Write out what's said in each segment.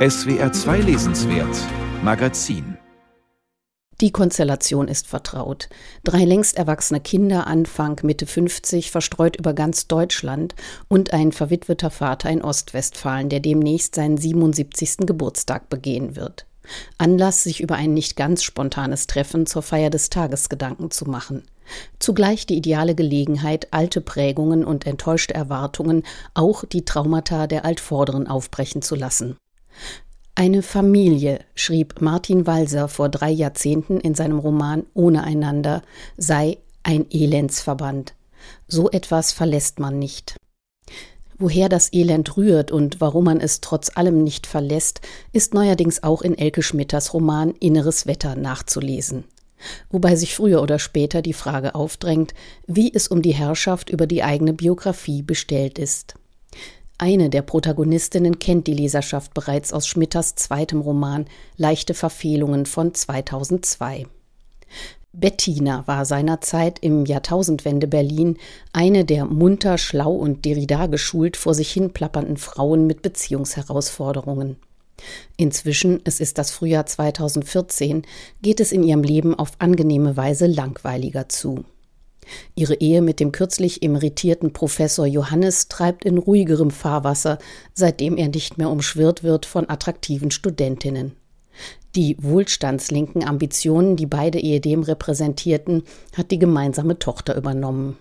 SWR 2 Lesenswert Magazin die Konstellation ist vertraut. Drei längst erwachsene Kinder, Anfang, Mitte 50, verstreut über ganz Deutschland und ein verwitweter Vater in Ostwestfalen, der demnächst seinen 77. Geburtstag begehen wird. Anlass, sich über ein nicht ganz spontanes Treffen zur Feier des Tages Gedanken zu machen. Zugleich die ideale Gelegenheit, alte Prägungen und enttäuschte Erwartungen, auch die Traumata der Altvorderen aufbrechen zu lassen. Eine Familie, schrieb Martin Walser vor drei Jahrzehnten in seinem Roman Ohne einander, sei ein Elendsverband. So etwas verlässt man nicht. Woher das Elend rührt und warum man es trotz allem nicht verlässt, ist neuerdings auch in Elke Schmitters Roman Inneres Wetter nachzulesen. Wobei sich früher oder später die Frage aufdrängt, wie es um die Herrschaft über die eigene Biografie bestellt ist. Eine der Protagonistinnen kennt die Leserschaft bereits aus Schmitters zweitem Roman Leichte Verfehlungen von 2002. Bettina war seinerzeit im Jahrtausendwende Berlin eine der munter, schlau und Derrida geschult vor sich hin plappernden Frauen mit Beziehungsherausforderungen. Inzwischen, es ist das Frühjahr 2014, geht es in ihrem Leben auf angenehme Weise langweiliger zu. Ihre Ehe mit dem kürzlich emeritierten Professor Johannes treibt in ruhigerem Fahrwasser, seitdem er nicht mehr umschwirrt wird von attraktiven Studentinnen. Die wohlstandslinken Ambitionen, die beide ehedem repräsentierten, hat die gemeinsame Tochter übernommen.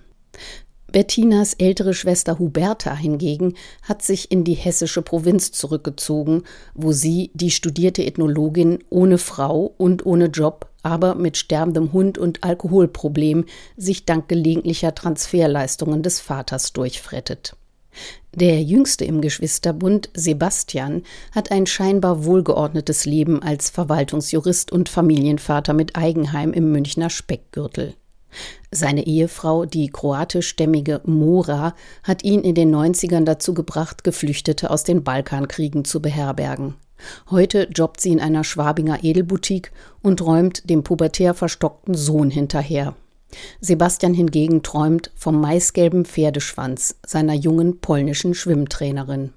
Bettinas ältere Schwester Huberta hingegen hat sich in die hessische Provinz zurückgezogen, wo sie, die studierte Ethnologin, ohne Frau und ohne Job aber mit sterbendem Hund und Alkoholproblem sich dank gelegentlicher Transferleistungen des Vaters durchfrettet. Der jüngste im Geschwisterbund, Sebastian, hat ein scheinbar wohlgeordnetes Leben als Verwaltungsjurist und Familienvater mit Eigenheim im Münchner Speckgürtel. Seine Ehefrau, die kroatischstämmige Mora, hat ihn in den 90ern dazu gebracht, Geflüchtete aus den Balkankriegen zu beherbergen. Heute jobbt sie in einer Schwabinger Edelboutique und räumt dem pubertär verstockten Sohn hinterher. Sebastian hingegen träumt vom maisgelben Pferdeschwanz seiner jungen polnischen Schwimmtrainerin.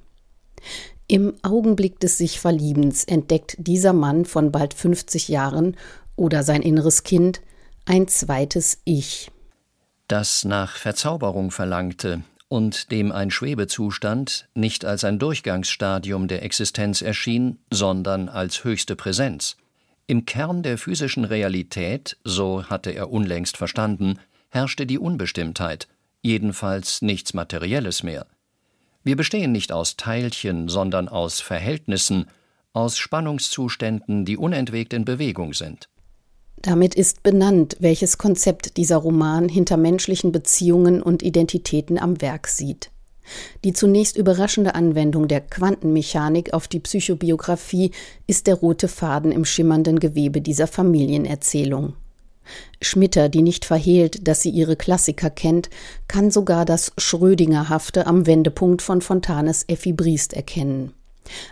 Im Augenblick des sich Verliebens entdeckt dieser Mann von bald 50 Jahren oder sein inneres Kind ein zweites Ich. Das nach Verzauberung verlangte, und dem ein Schwebezustand nicht als ein Durchgangsstadium der Existenz erschien, sondern als höchste Präsenz. Im Kern der physischen Realität, so hatte er unlängst verstanden, herrschte die Unbestimmtheit, jedenfalls nichts Materielles mehr. Wir bestehen nicht aus Teilchen, sondern aus Verhältnissen, aus Spannungszuständen, die unentwegt in Bewegung sind. Damit ist benannt, welches Konzept dieser Roman hinter menschlichen Beziehungen und Identitäten am Werk sieht. Die zunächst überraschende Anwendung der Quantenmechanik auf die Psychobiografie ist der rote Faden im schimmernden Gewebe dieser Familienerzählung. Schmitter, die nicht verhehlt, dass sie ihre Klassiker kennt, kann sogar das Schrödingerhafte am Wendepunkt von Fontanes Effi Briest erkennen.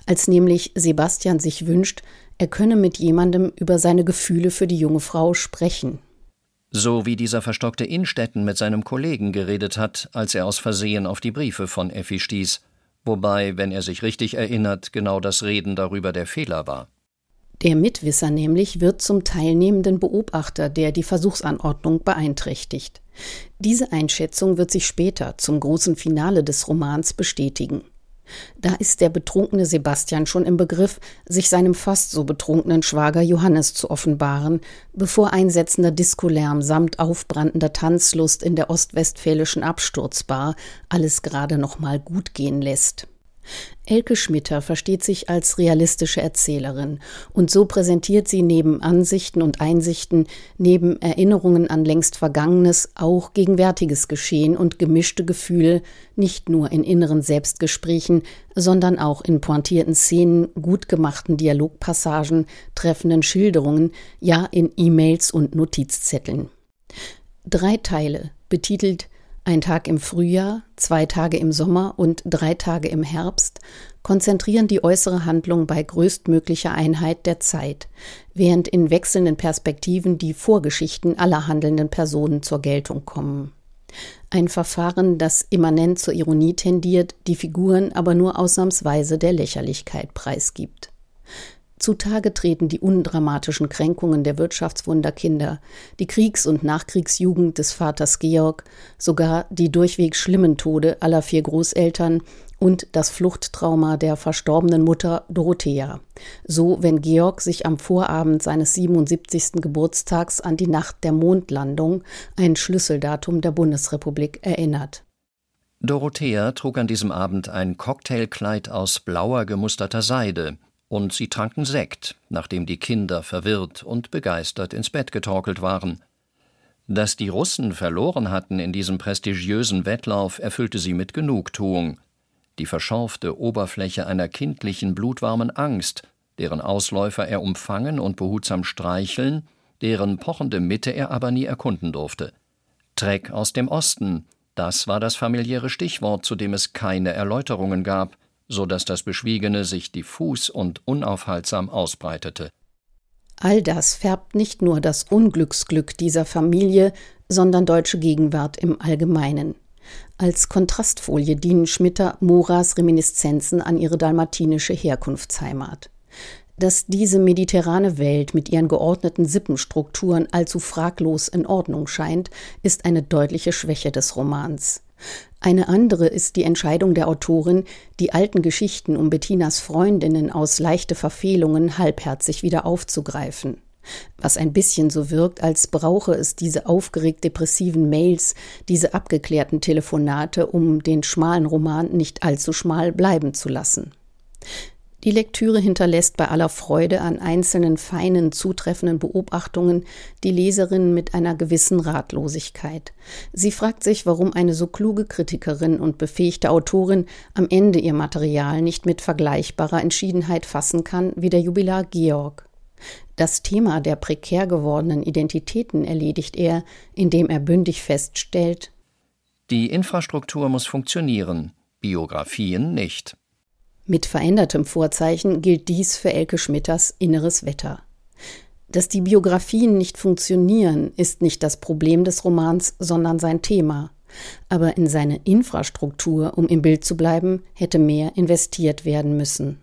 Als nämlich Sebastian sich wünscht, er könne mit jemandem über seine Gefühle für die junge Frau sprechen. So wie dieser verstockte Innstetten mit seinem Kollegen geredet hat, als er aus Versehen auf die Briefe von Effi stieß, wobei, wenn er sich richtig erinnert, genau das Reden darüber der Fehler war. Der Mitwisser nämlich wird zum teilnehmenden Beobachter, der die Versuchsanordnung beeinträchtigt. Diese Einschätzung wird sich später zum großen Finale des Romans bestätigen. Da ist der betrunkene Sebastian schon im Begriff, sich seinem fast so betrunkenen Schwager Johannes zu offenbaren, bevor einsetzender Diskolärm samt aufbrandender Tanzlust in der ostwestfälischen Absturzbar alles gerade noch mal gut gehen lässt. Elke Schmitter versteht sich als realistische Erzählerin und so präsentiert sie neben Ansichten und Einsichten, neben Erinnerungen an längst Vergangenes auch gegenwärtiges Geschehen und gemischte Gefühle, nicht nur in inneren Selbstgesprächen, sondern auch in pointierten Szenen, gut gemachten Dialogpassagen, treffenden Schilderungen, ja in E-Mails und Notizzetteln. Drei Teile, betitelt ein Tag im Frühjahr, zwei Tage im Sommer und drei Tage im Herbst konzentrieren die äußere Handlung bei größtmöglicher Einheit der Zeit, während in wechselnden Perspektiven die Vorgeschichten aller handelnden Personen zur Geltung kommen. Ein Verfahren, das immanent zur Ironie tendiert, die Figuren aber nur ausnahmsweise der Lächerlichkeit preisgibt. Zutage treten die undramatischen Kränkungen der Wirtschaftswunderkinder, die Kriegs- und Nachkriegsjugend des Vaters Georg, sogar die durchweg schlimmen Tode aller vier Großeltern und das Fluchttrauma der verstorbenen Mutter Dorothea. So, wenn Georg sich am Vorabend seines 77. Geburtstags an die Nacht der Mondlandung, ein Schlüsseldatum der Bundesrepublik, erinnert. Dorothea trug an diesem Abend ein Cocktailkleid aus blauer gemusterter Seide, und sie tranken Sekt, nachdem die Kinder verwirrt und begeistert ins Bett getorkelt waren. Dass die Russen verloren hatten in diesem prestigiösen Wettlauf, erfüllte sie mit Genugtuung. Die verschorfte Oberfläche einer kindlichen, blutwarmen Angst, deren Ausläufer er umfangen und behutsam streicheln, deren pochende Mitte er aber nie erkunden durfte. Treck aus dem Osten, das war das familiäre Stichwort, zu dem es keine Erläuterungen gab so dass das Beschwiegene sich diffus und unaufhaltsam ausbreitete. All das färbt nicht nur das Unglücksglück dieser Familie, sondern deutsche Gegenwart im Allgemeinen. Als Kontrastfolie dienen Schmitter Moras Reminiszenzen an ihre dalmatinische Herkunftsheimat. Dass diese mediterrane Welt mit ihren geordneten Sippenstrukturen allzu fraglos in Ordnung scheint, ist eine deutliche Schwäche des Romans. Eine andere ist die Entscheidung der Autorin, die alten Geschichten um Bettinas Freundinnen aus leichte Verfehlungen halbherzig wieder aufzugreifen. Was ein bisschen so wirkt, als brauche es diese aufgeregt depressiven Mails, diese abgeklärten Telefonate, um den schmalen Roman nicht allzu schmal bleiben zu lassen. Die Lektüre hinterlässt bei aller Freude an einzelnen feinen, zutreffenden Beobachtungen die Leserin mit einer gewissen Ratlosigkeit. Sie fragt sich, warum eine so kluge Kritikerin und befähigte Autorin am Ende ihr Material nicht mit vergleichbarer Entschiedenheit fassen kann wie der Jubilar Georg. Das Thema der prekär gewordenen Identitäten erledigt er, indem er bündig feststellt Die Infrastruktur muss funktionieren, Biografien nicht. Mit verändertem Vorzeichen gilt dies für Elke Schmitters inneres Wetter. Dass die Biografien nicht funktionieren, ist nicht das Problem des Romans, sondern sein Thema. Aber in seine Infrastruktur, um im Bild zu bleiben, hätte mehr investiert werden müssen.